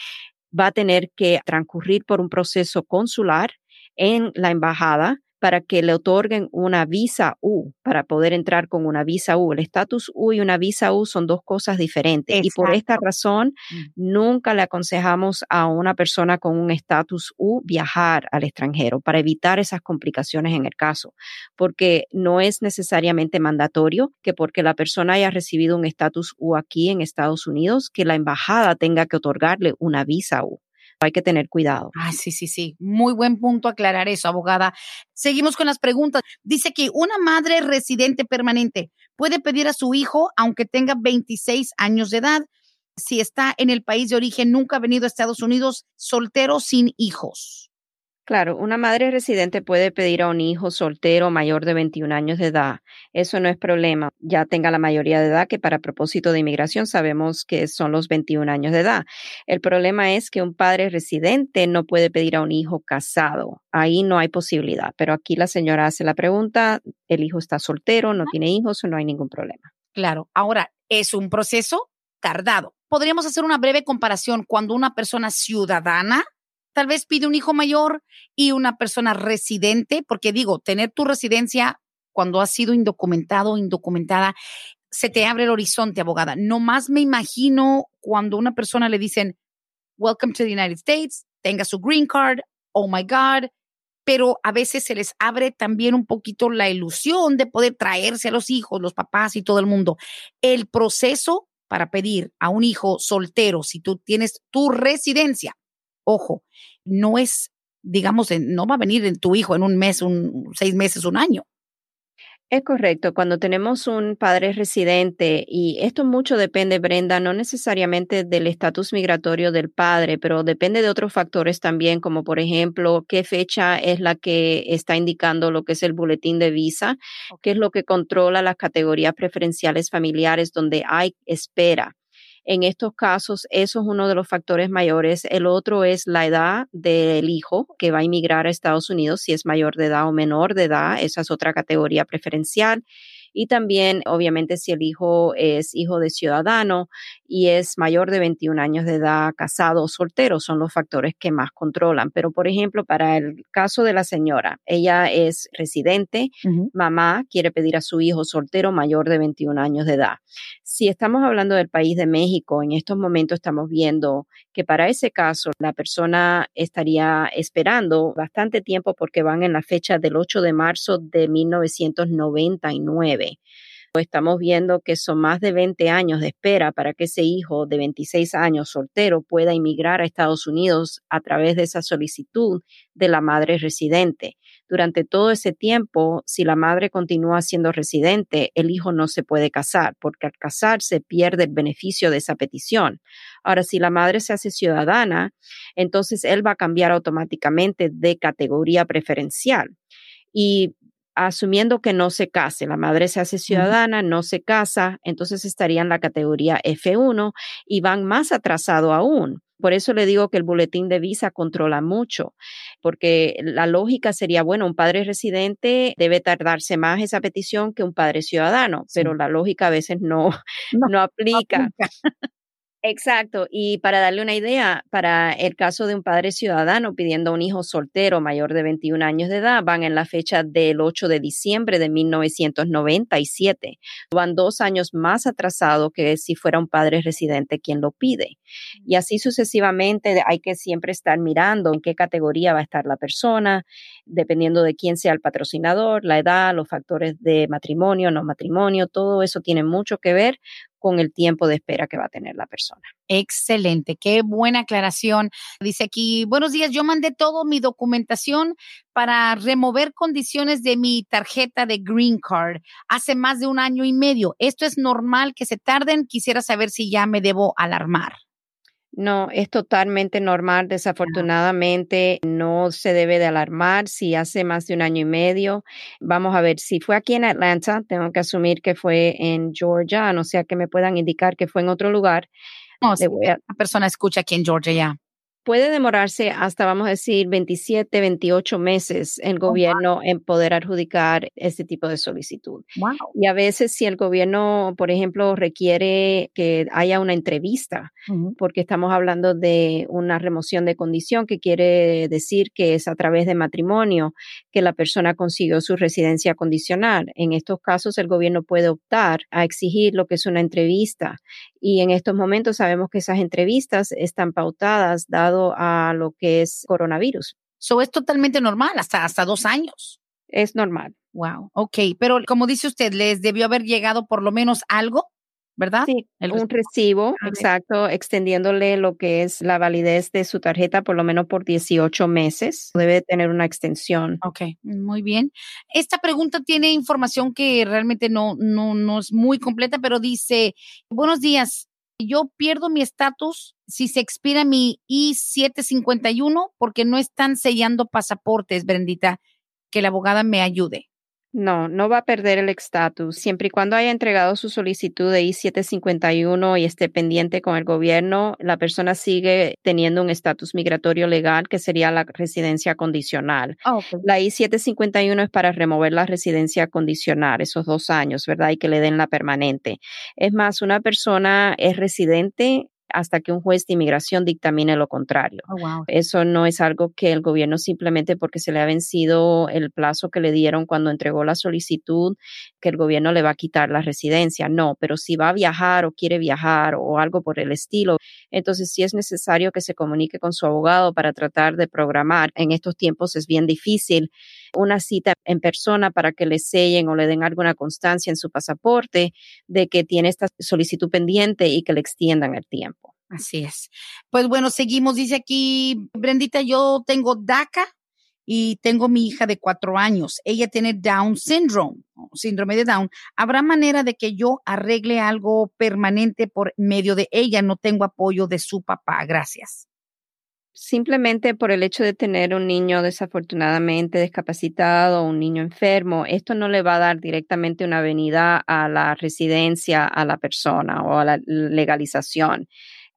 va a tener que transcurrir por un proceso consular en la embajada para que le otorguen una visa U, para poder entrar con una visa U. El estatus U y una visa U son dos cosas diferentes. Y por esta razón, mm. nunca le aconsejamos a una persona con un estatus U viajar al extranjero para evitar esas complicaciones en el caso, porque no es necesariamente mandatorio que porque la persona haya recibido un estatus U aquí en Estados Unidos, que la embajada tenga que otorgarle una visa U hay que tener cuidado. Ah, sí, sí, sí. Muy buen punto aclarar eso, abogada. Seguimos con las preguntas. Dice que una madre residente permanente puede pedir a su hijo, aunque tenga 26 años de edad, si está en el país de origen, nunca ha venido a Estados Unidos, soltero sin hijos. Claro, una madre residente puede pedir a un hijo soltero mayor de 21 años de edad. Eso no es problema, ya tenga la mayoría de edad, que para propósito de inmigración sabemos que son los 21 años de edad. El problema es que un padre residente no puede pedir a un hijo casado. Ahí no hay posibilidad. Pero aquí la señora hace la pregunta, el hijo está soltero, no tiene hijos, o no hay ningún problema. Claro, ahora es un proceso tardado. Podríamos hacer una breve comparación cuando una persona ciudadana tal vez pide un hijo mayor y una persona residente, porque digo, tener tu residencia cuando has sido indocumentado o indocumentada, se te abre el horizonte, abogada. No más me imagino cuando una persona le dicen, Welcome to the United States, tenga su green card, oh my God, pero a veces se les abre también un poquito la ilusión de poder traerse a los hijos, los papás y todo el mundo. El proceso para pedir a un hijo soltero, si tú tienes tu residencia, Ojo, no es, digamos, no va a venir en tu hijo en un mes, un seis meses, un año. Es correcto. Cuando tenemos un padre residente, y esto mucho depende, Brenda, no necesariamente del estatus migratorio del padre, pero depende de otros factores también, como por ejemplo, qué fecha es la que está indicando lo que es el boletín de visa, qué es lo que controla las categorías preferenciales familiares donde hay espera. En estos casos, eso es uno de los factores mayores. El otro es la edad del hijo que va a inmigrar a Estados Unidos, si es mayor de edad o menor de edad. Esa es otra categoría preferencial y también obviamente si el hijo es hijo de ciudadano y es mayor de 21 años de edad, casado o soltero, son los factores que más controlan. Pero por ejemplo, para el caso de la señora, ella es residente, mamá quiere pedir a su hijo soltero mayor de 21 años de edad. Si estamos hablando del país de México, en estos momentos estamos viendo que para ese caso la persona estaría esperando bastante tiempo porque van en la fecha del 8 de marzo de 1999. Estamos viendo que son más de 20 años de espera para que ese hijo de 26 años soltero pueda inmigrar a Estados Unidos a través de esa solicitud de la madre residente. Durante todo ese tiempo, si la madre continúa siendo residente, el hijo no se puede casar porque al casarse pierde el beneficio de esa petición. Ahora, si la madre se hace ciudadana, entonces él va a cambiar automáticamente de categoría preferencial. Y asumiendo que no se case, la madre se hace ciudadana, no se casa, entonces estaría en la categoría F1 y van más atrasado aún. Por eso le digo que el boletín de visa controla mucho, porque la lógica sería, bueno, un padre residente debe tardarse más esa petición que un padre ciudadano, pero la lógica a veces no, no, (laughs) aplica. Exacto. Y para darle una idea, para el caso de un padre ciudadano pidiendo a un hijo soltero mayor de 21 años de edad, van en la fecha del 8 de diciembre de 1997. Van dos años más atrasado que si fuera un padre residente quien lo pide. Y así sucesivamente hay que siempre estar mirando en qué categoría va a estar la persona, dependiendo de quién sea el patrocinador, la edad, los factores de matrimonio, no matrimonio, todo eso tiene mucho que ver con el tiempo de espera que va a tener la persona. Excelente, qué buena aclaración. Dice aquí, buenos días, yo mandé todo mi documentación para remover condiciones de mi tarjeta de Green Card hace más de un año y medio. ¿Esto es normal que se tarden? Quisiera saber si ya me debo alarmar. No, es totalmente normal. Desafortunadamente, no se debe de alarmar si hace más de un año y medio. Vamos a ver, si fue aquí en Atlanta, tengo que asumir que fue en Georgia, no sea que me puedan indicar que fue en otro lugar. No, si la persona escucha aquí en Georgia ya puede demorarse hasta, vamos a decir, 27, 28 meses el oh, gobierno en poder adjudicar este tipo de solicitud. Y a veces si el gobierno, por ejemplo, requiere que haya una entrevista, porque estamos hablando de una remoción de condición que quiere decir que es a través de matrimonio que la persona consiguió su residencia condicional. En estos casos el gobierno puede optar a exigir lo que es una entrevista y en estos momentos sabemos que esas entrevistas están pautadas dado a lo que es coronavirus. Eso es totalmente normal, hasta, hasta dos años. Es normal. Wow, ok, pero como dice usted, les debió haber llegado por lo menos algo ¿verdad? Sí, un recibo, exacto, extendiéndole lo que es la validez de su tarjeta por lo menos por 18 meses. Debe tener una extensión. Ok, muy bien. Esta pregunta tiene información que realmente no, no, no es muy completa, pero dice, buenos días, yo pierdo mi estatus si se expira mi I-751 porque no están sellando pasaportes, Brendita, que la abogada me ayude. No, no va a perder el estatus siempre y cuando haya entregado su solicitud de I-751 y esté pendiente con el gobierno, la persona sigue teniendo un estatus migratorio legal que sería la residencia condicional. Ah, la I-751 es para remover la residencia condicional, esos dos años, ¿verdad? Y que le den la permanente. Es más, una persona es residente hasta que un juez de inmigración dictamine lo contrario. Oh, Eso no es algo que el gobierno simplemente porque se le ha vencido el plazo que le dieron cuando entregó la solicitud, que el gobierno le va a quitar la residencia. No, pero si va a viajar o quiere viajar o algo por el estilo, entonces sí es necesario que se comunique con su abogado para tratar de programar. En estos tiempos es bien difícil una cita en persona para que le sellen o le den alguna constancia en su pasaporte de que tiene esta solicitud pendiente y que le extiendan el tiempo. Así es. Pues bueno, seguimos. Dice aquí, Brendita, yo tengo DACA y tengo mi hija de cuatro años. Ella tiene Down syndrome, síndrome de Down. ¿Habrá manera de que yo arregle algo permanente por medio de ella? No tengo apoyo de su papá. Gracias simplemente por el hecho de tener un niño desafortunadamente discapacitado o un niño enfermo, esto no le va a dar directamente una venida a la residencia a la persona o a la legalización.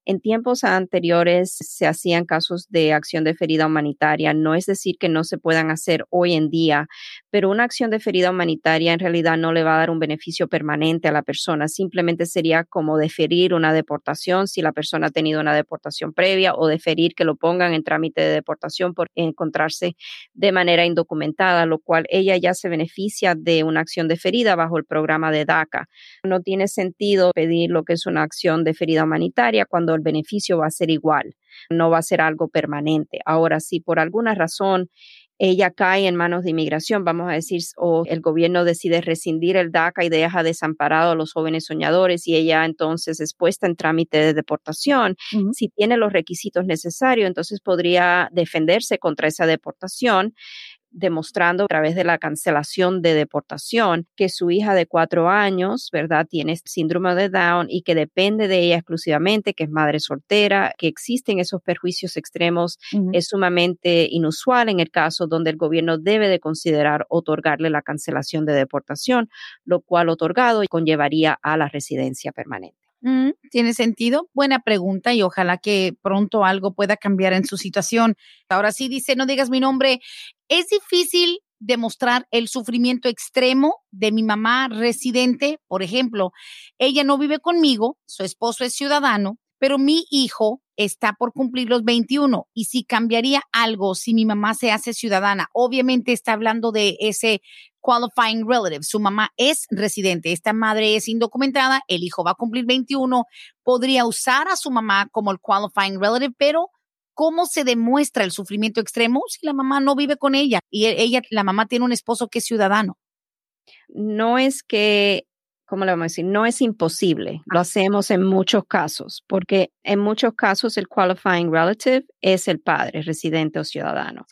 En tiempos anteriores se hacían casos de acción de ferida humanitaria, no es decir que no se puedan hacer hoy en día, pero una acción de ferida humanitaria en realidad no le va a dar un beneficio permanente a la persona, simplemente sería como deferir una deportación si la persona ha tenido una deportación previa o deferir que lo pongan en trámite de deportación por encontrarse de manera indocumentada, lo cual ella ya se beneficia de una acción de ferida bajo el programa de DACA. No tiene sentido pedir lo que es una acción de ferida humanitaria cuando el beneficio va a ser igual, no va a ser algo permanente. Ahora, si por alguna razón ella cae en manos de inmigración, vamos a decir, o el gobierno decide rescindir el DACA y deja desamparado a los jóvenes soñadores y ella entonces es puesta en trámite de deportación, si tiene los requisitos necesarios, entonces podría defenderse contra esa deportación demostrando a través de la cancelación de deportación que su hija de cuatro años, ¿verdad?, tiene síndrome de Down y que depende de ella exclusivamente, que es madre soltera, que existen esos perjuicios extremos, es sumamente inusual en el caso donde el gobierno debe de considerar otorgarle la cancelación de deportación, lo cual otorgado conllevaría a la residencia permanente. Mm, tiene sentido. Buena pregunta y ojalá que pronto algo pueda cambiar en su situación. Ahora sí dice, no digas mi nombre. Es difícil demostrar el sufrimiento extremo de mi mamá residente. Por ejemplo, ella no vive conmigo, su esposo es ciudadano, pero mi hijo está por cumplir los 21 y si cambiaría algo si mi mamá se hace ciudadana, obviamente está hablando de ese qualifying relative. Su mamá es residente, esta madre es indocumentada, el hijo va a cumplir 21, podría usar a su mamá como el qualifying relative, pero ¿cómo se demuestra el sufrimiento extremo si la mamá no vive con ella y e, ella, la mamá tiene un esposo que es ciudadano? No es que ¿cómo le vamos a decir? No es imposible. Lo hacemos en muchos casos, porque en muchos casos el qualifying relative es el padre, residente o ciudadano.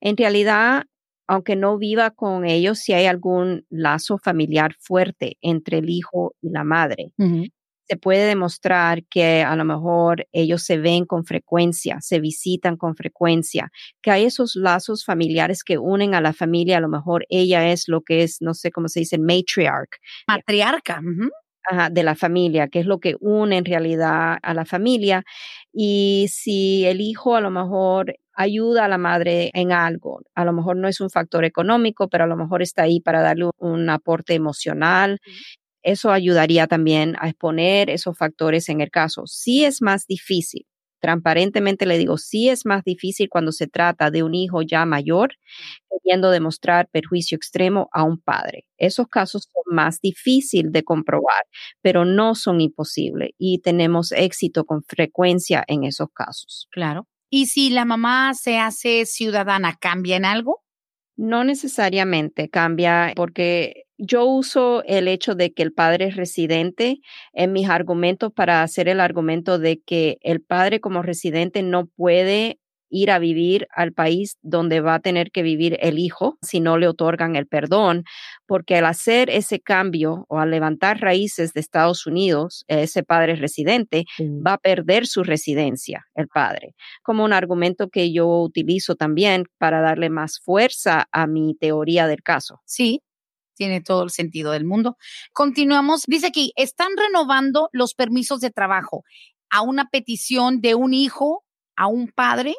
En realidad, aunque no viva con ellos, si hay algún lazo familiar fuerte entre el hijo y la madre. Se puede demostrar que a lo mejor ellos se ven con frecuencia, se visitan con frecuencia, que hay esos lazos familiares que unen a la familia. A lo mejor ella es lo que es, no sé cómo se dice, matriarch. Matriarca. de la familia, que es lo que une en realidad a la familia. Y si el hijo a lo mejor ayuda a la madre en algo. A lo mejor no es un factor económico, pero a lo mejor está ahí para darle un aporte emocional. Eso ayudaría también a exponer esos factores en el caso. Sí es más difícil. Transparentemente le digo, sí es más difícil cuando se trata de un hijo ya mayor queriendo demostrar perjuicio extremo a un padre. Esos casos son más difíciles de comprobar, pero no son imposibles y tenemos éxito con frecuencia en esos casos. Claro. ¿Y si la mamá se hace ciudadana, cambia en algo? No necesariamente cambia porque yo uso el hecho de que el padre es residente en mis argumentos para hacer el argumento de que el padre como residente no puede ir a vivir al país donde va a tener que vivir el hijo si no le otorgan el perdón, porque al hacer ese cambio o al levantar raíces de Estados Unidos, ese padre residente va a perder su residencia, el padre, como un argumento que yo utilizo también para darle más fuerza a mi teoría del caso. Sí, tiene todo el sentido del mundo. Continuamos. Dice aquí, están renovando los permisos de trabajo a una petición de un hijo a un padre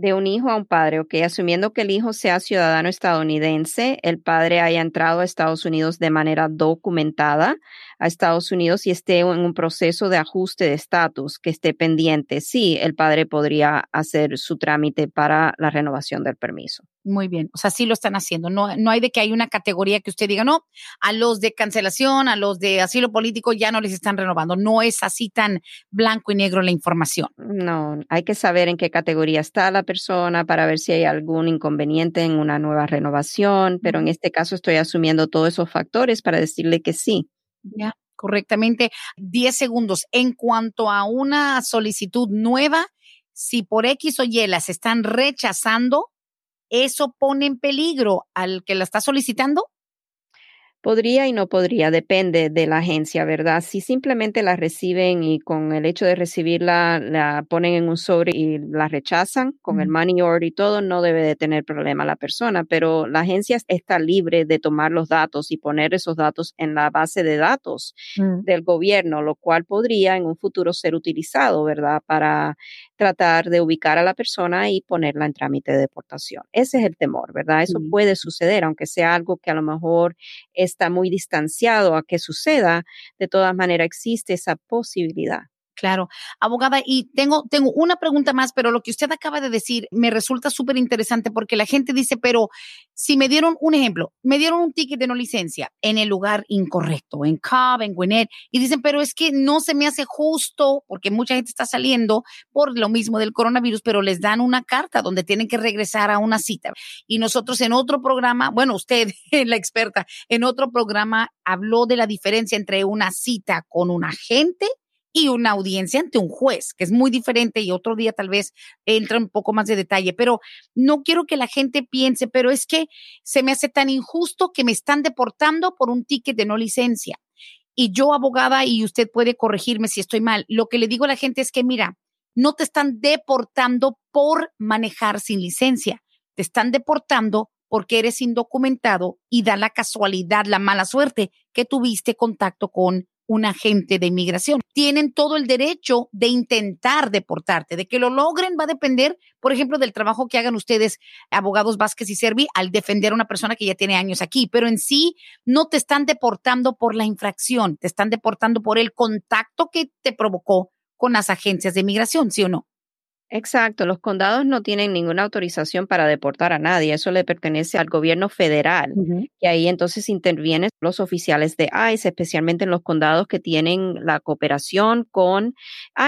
de un hijo a un padre, ok, asumiendo que el hijo sea ciudadano estadounidense, el padre haya entrado a Estados Unidos de manera documentada a Estados Unidos y esté en un proceso de ajuste de estatus que esté pendiente, sí, el padre podría hacer su trámite para la renovación del permiso. Muy bien, o sea, sí lo están haciendo. No, no hay de que hay una categoría que usted diga, no, a los de cancelación, a los de asilo político ya no les están renovando. No es así tan blanco y negro la información. No, hay que saber en qué categoría está la persona para ver si hay algún inconveniente en una nueva renovación, pero en este caso estoy asumiendo todos esos factores para decirle que sí. Ya, correctamente. Diez segundos. En cuanto a una solicitud nueva, si por X o Y las están rechazando, ¿eso pone en peligro al que la está solicitando? Podría y no podría, depende de la agencia, ¿verdad? Si simplemente la reciben y con el hecho de recibirla la ponen en un sobre y la rechazan con el money order y todo, no debe de tener problema la persona, pero la agencia está libre de tomar los datos y poner esos datos en la base de datos mm. del gobierno, lo cual podría en un futuro ser utilizado, ¿verdad? Para tratar de ubicar a la persona y ponerla en trámite de deportación. Ese es el temor, ¿verdad? Eso puede suceder, aunque sea algo que a lo mejor es está muy distanciado a que suceda, de todas maneras existe esa posibilidad. Claro, abogada, y tengo, tengo una pregunta más, pero lo que usted acaba de decir me resulta súper interesante porque la gente dice, pero si me dieron un ejemplo, me dieron un ticket de no licencia en el lugar incorrecto, en Cobb, en Gwinnett, y dicen, pero es que no se me hace justo porque mucha gente está saliendo por lo mismo del coronavirus, pero les dan una carta donde tienen que regresar a una cita. Y nosotros en otro programa, bueno, usted, (laughs) la experta, en otro programa habló de la diferencia entre una cita con un agente y una audiencia ante un juez, que es muy diferente y otro día tal vez entra un poco más de detalle, pero no quiero que la gente piense, pero es que se me hace tan injusto que me están deportando por un ticket de no licencia. Y yo, abogada, y usted puede corregirme si estoy mal, lo que le digo a la gente es que, mira, no te están deportando por manejar sin licencia, te están deportando porque eres indocumentado y da la casualidad, la mala suerte que tuviste contacto con un agente de inmigración. Tienen todo el derecho de intentar deportarte, de que lo logren va a depender, por ejemplo, del trabajo que hagan ustedes, abogados Vázquez y Servi, al defender a una persona que ya tiene años aquí, pero en sí no te están deportando por la infracción, te están deportando por el contacto que te provocó con las agencias de inmigración, ¿sí o no? Exacto, los condados no tienen ninguna autorización para deportar a nadie, eso le pertenece al gobierno federal y ahí entonces intervienen los oficiales de ICE, especialmente en los condados que tienen la cooperación con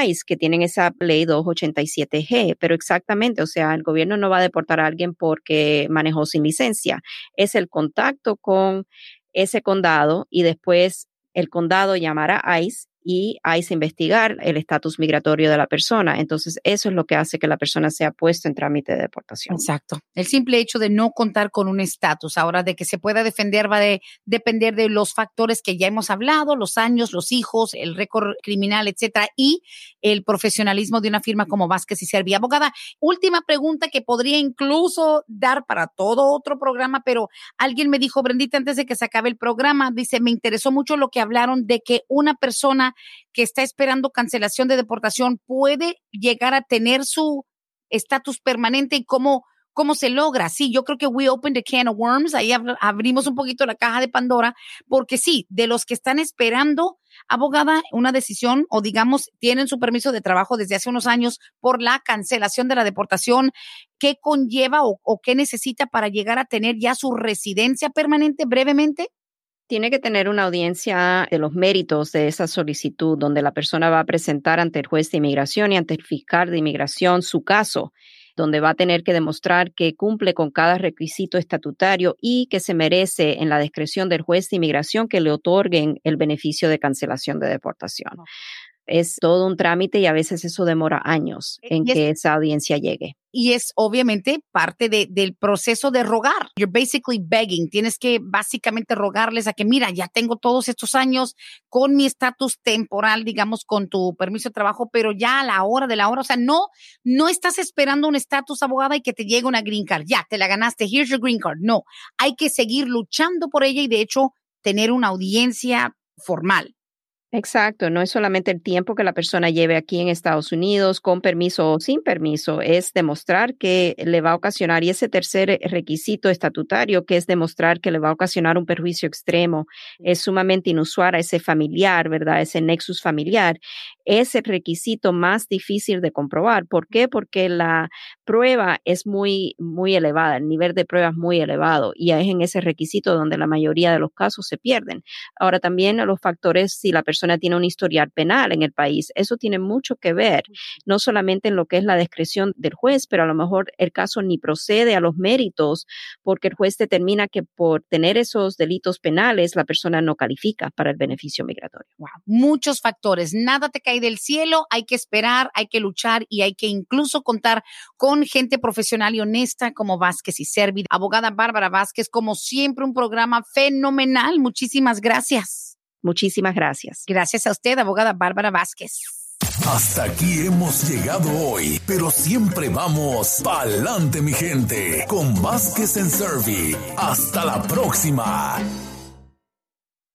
ICE, que tienen esa ley 287G, pero exactamente, o sea, el gobierno no va a deportar a alguien porque manejó sin licencia, es el contacto con ese condado y después el condado llamará a ICE y hay que investigar el estatus migratorio de la persona. Entonces, eso es lo que hace que la persona sea puesta en trámite de deportación. Exacto. El simple hecho de no contar con un estatus, ahora de que se pueda defender, va a depender de los factores que ya hemos hablado, los años, los hijos, el récord criminal, etcétera, y el profesionalismo de una firma como Vázquez y Servi. Abogada, última pregunta que podría incluso dar para todo otro programa, pero alguien me dijo, Brendita, antes de que se acabe el programa, dice, me interesó mucho lo que hablaron de que una persona que está esperando cancelación de deportación puede llegar a tener su estatus permanente y cómo, cómo se logra. Sí, yo creo que we opened a can of worms, ahí abrimos un poquito la caja de Pandora, porque sí, de los que están esperando, abogada, una decisión o digamos, tienen su permiso de trabajo desde hace unos años por la cancelación de la deportación, ¿qué conlleva o qué necesita para llegar a tener ya su residencia permanente brevemente? Tiene que tener una audiencia de los méritos de esa solicitud, donde la persona va a presentar ante el juez de inmigración y ante el fiscal de inmigración su caso, donde va a tener que demostrar que cumple con cada requisito estatutario y que se merece en la discreción del juez de inmigración que le otorguen el beneficio de cancelación de deportación. Es todo un trámite y a veces eso demora años en que esa audiencia llegue y es obviamente parte de, del proceso de rogar. You're basically begging. Tienes que básicamente rogarles a que, mira, ya tengo todos estos años con mi estatus temporal, digamos, con tu permiso de trabajo, pero ya a la hora de la hora, o sea, no, no estás esperando un estatus abogada y que te llegue una green card. Ya, te la ganaste. Here's your green card. No, hay que seguir luchando por ella y de hecho tener una audiencia formal. Exacto, no es solamente el tiempo que la persona lleve aquí en Estados Unidos, con permiso o sin permiso, es demostrar que le va a ocasionar, y ese tercer requisito estatutario, que es demostrar que le va a ocasionar un perjuicio extremo, es sumamente inusual a ese familiar, ¿verdad? Ese nexus familiar, es el requisito más difícil de comprobar. ¿Por qué? Porque la prueba es muy, muy elevada, el nivel de prueba es muy elevado, y es en ese requisito donde la mayoría de los casos se pierden. Ahora también los factores, si la persona tiene un historial penal en el país. Eso tiene mucho que ver, no solamente en lo que es la discreción del juez, pero a lo mejor el caso ni procede a los méritos porque el juez determina que por tener esos delitos penales la persona no califica para el beneficio migratorio. Muchos factores, nada te cae cae del cielo, hay que esperar, hay que luchar y hay que incluso contar con gente profesional y honesta como Vázquez y Servi. Abogada Bárbara Vázquez, como siempre, un programa fenomenal. Muchísimas gracias. Muchísimas gracias. Gracias a usted, abogada Bárbara Vázquez. Hasta aquí hemos llegado hoy, pero siempre vamos pa'lante, mi gente, con Vázquez en Servi. Hasta la próxima.